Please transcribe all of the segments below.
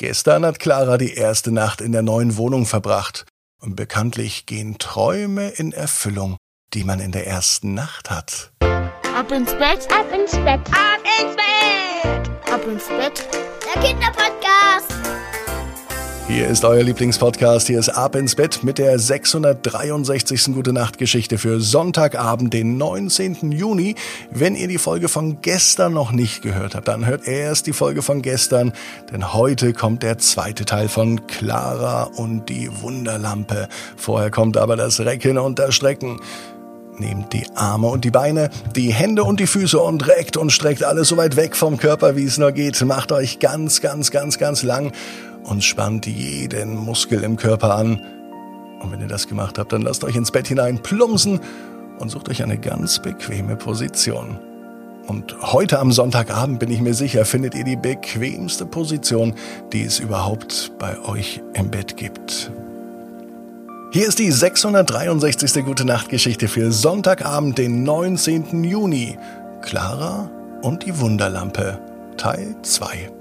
Gestern hat Clara die erste Nacht in der neuen Wohnung verbracht. Und bekanntlich gehen Träume in Erfüllung, die man in der ersten Nacht hat. Ab ins Bett, ab ins Bett, ab ins Bett, ab ins Bett. Der Kinderpodcast. Hier ist euer Lieblingspodcast. Hier ist Ab ins Bett mit der 663. Gute Nacht Geschichte für Sonntagabend, den 19. Juni. Wenn ihr die Folge von gestern noch nicht gehört habt, dann hört erst die Folge von gestern, denn heute kommt der zweite Teil von Clara und die Wunderlampe. Vorher kommt aber das Recken und das Strecken. Nehmt die Arme und die Beine, die Hände und die Füße und reckt und streckt alles so weit weg vom Körper, wie es nur geht. Macht euch ganz, ganz, ganz, ganz lang und spannt jeden Muskel im Körper an. Und wenn ihr das gemacht habt, dann lasst euch ins Bett hinein plumpsen und sucht euch eine ganz bequeme Position. Und heute am Sonntagabend bin ich mir sicher, findet ihr die bequemste Position, die es überhaupt bei euch im Bett gibt. Hier ist die 663. Gute Nacht Geschichte für Sonntagabend, den 19. Juni. Clara und die Wunderlampe, Teil 2.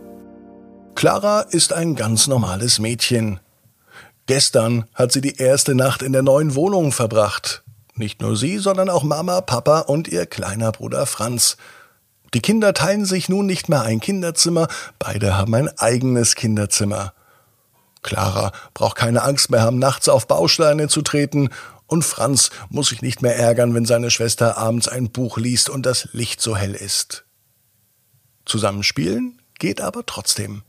Clara ist ein ganz normales Mädchen. Gestern hat sie die erste Nacht in der neuen Wohnung verbracht. Nicht nur sie, sondern auch Mama, Papa und ihr kleiner Bruder Franz. Die Kinder teilen sich nun nicht mehr ein Kinderzimmer, beide haben ein eigenes Kinderzimmer. Clara braucht keine Angst mehr haben, nachts auf Bausteine zu treten, und Franz muss sich nicht mehr ärgern, wenn seine Schwester abends ein Buch liest und das Licht so hell ist. Zusammenspielen geht aber trotzdem.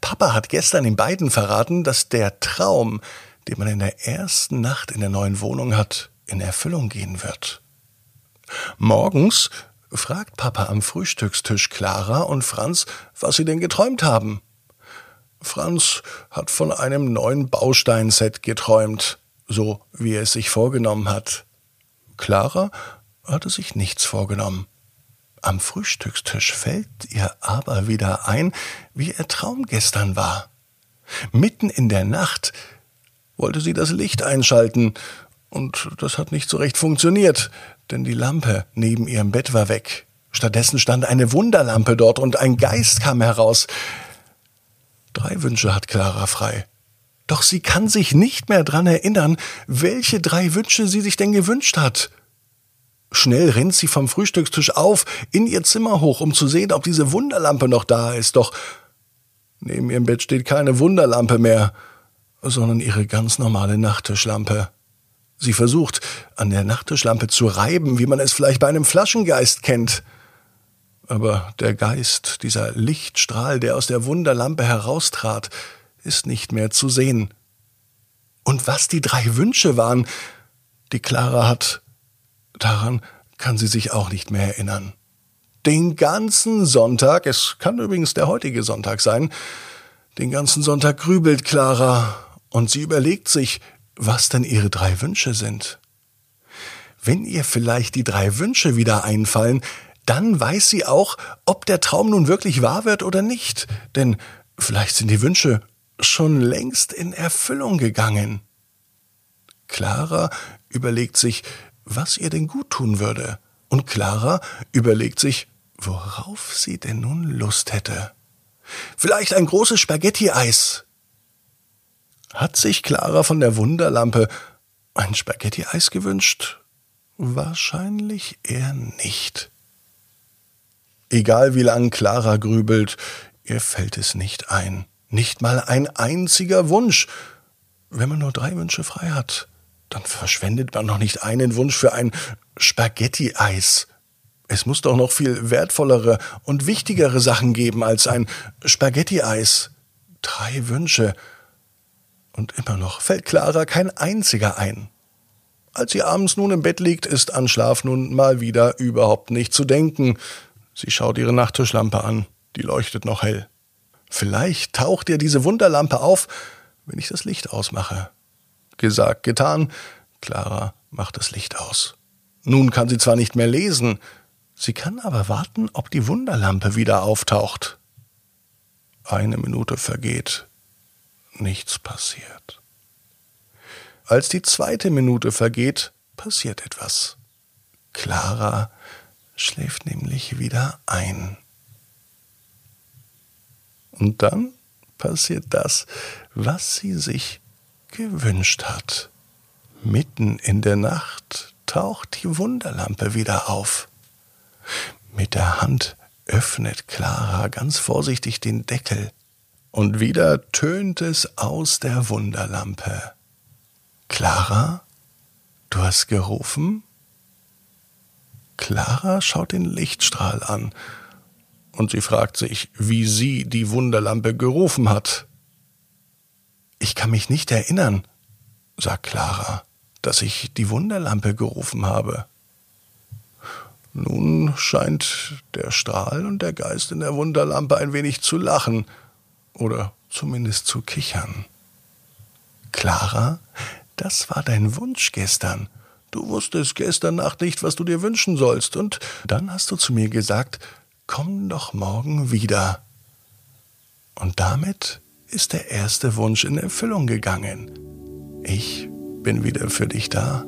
Papa hat gestern den beiden verraten, dass der Traum, den man in der ersten Nacht in der neuen Wohnung hat, in Erfüllung gehen wird. Morgens fragt Papa am Frühstückstisch Clara und Franz, was sie denn geträumt haben. Franz hat von einem neuen Bausteinset geträumt, so wie er es sich vorgenommen hat. Clara hatte sich nichts vorgenommen. Am Frühstückstisch fällt ihr aber wieder ein, wie ihr Traum gestern war. Mitten in der Nacht wollte sie das Licht einschalten, und das hat nicht so recht funktioniert, denn die Lampe neben ihrem Bett war weg. Stattdessen stand eine Wunderlampe dort und ein Geist kam heraus. Drei Wünsche hat Clara frei. Doch sie kann sich nicht mehr dran erinnern, welche drei Wünsche sie sich denn gewünscht hat. Schnell rennt sie vom Frühstückstisch auf, in ihr Zimmer hoch, um zu sehen, ob diese Wunderlampe noch da ist. Doch neben ihrem Bett steht keine Wunderlampe mehr, sondern ihre ganz normale Nachttischlampe. Sie versucht, an der Nachttischlampe zu reiben, wie man es vielleicht bei einem Flaschengeist kennt. Aber der Geist, dieser Lichtstrahl, der aus der Wunderlampe heraustrat, ist nicht mehr zu sehen. Und was die drei Wünsche waren, die Clara hat Daran kann sie sich auch nicht mehr erinnern. Den ganzen Sonntag, es kann übrigens der heutige Sonntag sein, den ganzen Sonntag grübelt Clara und sie überlegt sich, was denn ihre drei Wünsche sind. Wenn ihr vielleicht die drei Wünsche wieder einfallen, dann weiß sie auch, ob der Traum nun wirklich wahr wird oder nicht, denn vielleicht sind die Wünsche schon längst in Erfüllung gegangen. Clara überlegt sich, was ihr denn gut tun würde. Und Clara überlegt sich, worauf sie denn nun Lust hätte. Vielleicht ein großes Spaghetti-Eis. Hat sich Clara von der Wunderlampe ein Spaghetti-Eis gewünscht? Wahrscheinlich eher nicht. Egal wie lang Clara grübelt, ihr fällt es nicht ein. Nicht mal ein einziger Wunsch, wenn man nur drei Wünsche frei hat dann verschwendet man noch nicht einen Wunsch für ein Spaghetti-Eis. Es muss doch noch viel wertvollere und wichtigere Sachen geben als ein Spaghetti-Eis. Drei Wünsche. Und immer noch fällt Clara kein einziger ein. Als sie abends nun im Bett liegt, ist an Schlaf nun mal wieder überhaupt nicht zu denken. Sie schaut ihre Nachttischlampe an, die leuchtet noch hell. Vielleicht taucht ihr diese Wunderlampe auf, wenn ich das Licht ausmache. Gesagt, getan. Clara macht das Licht aus. Nun kann sie zwar nicht mehr lesen, sie kann aber warten, ob die Wunderlampe wieder auftaucht. Eine Minute vergeht, nichts passiert. Als die zweite Minute vergeht, passiert etwas. Clara schläft nämlich wieder ein. Und dann passiert das, was sie sich gewünscht hat. Mitten in der Nacht taucht die Wunderlampe wieder auf. Mit der Hand öffnet Clara ganz vorsichtig den Deckel, und wieder tönt es aus der Wunderlampe. Clara, du hast gerufen? Clara schaut den Lichtstrahl an, und sie fragt sich, wie sie die Wunderlampe gerufen hat. Ich kann mich nicht erinnern, sagt Clara, dass ich die Wunderlampe gerufen habe. Nun scheint der Strahl und der Geist in der Wunderlampe ein wenig zu lachen oder zumindest zu kichern. Clara, das war dein Wunsch gestern. Du wusstest gestern Nacht nicht, was du dir wünschen sollst, und dann hast du zu mir gesagt, komm doch morgen wieder. Und damit ist der erste Wunsch in Erfüllung gegangen. Ich bin wieder für dich da.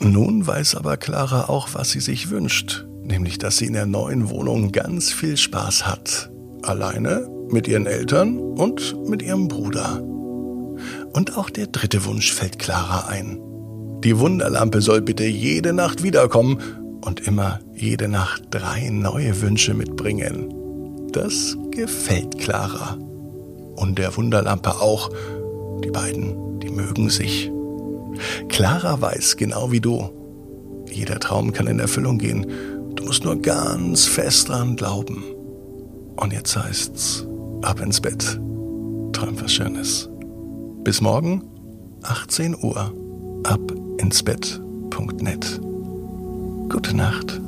Nun weiß aber Clara auch, was sie sich wünscht, nämlich dass sie in der neuen Wohnung ganz viel Spaß hat. Alleine, mit ihren Eltern und mit ihrem Bruder. Und auch der dritte Wunsch fällt Clara ein. Die Wunderlampe soll bitte jede Nacht wiederkommen und immer jede Nacht drei neue Wünsche mitbringen. Das gefällt Clara. Und der Wunderlampe auch. Die beiden, die mögen sich. Clara weiß genau wie du. Jeder Traum kann in Erfüllung gehen. Du musst nur ganz fest dran glauben. Und jetzt heißt's, ab ins Bett. Träum was Schönes. Bis morgen, 18 Uhr, ab ins Bett.net. Gute Nacht.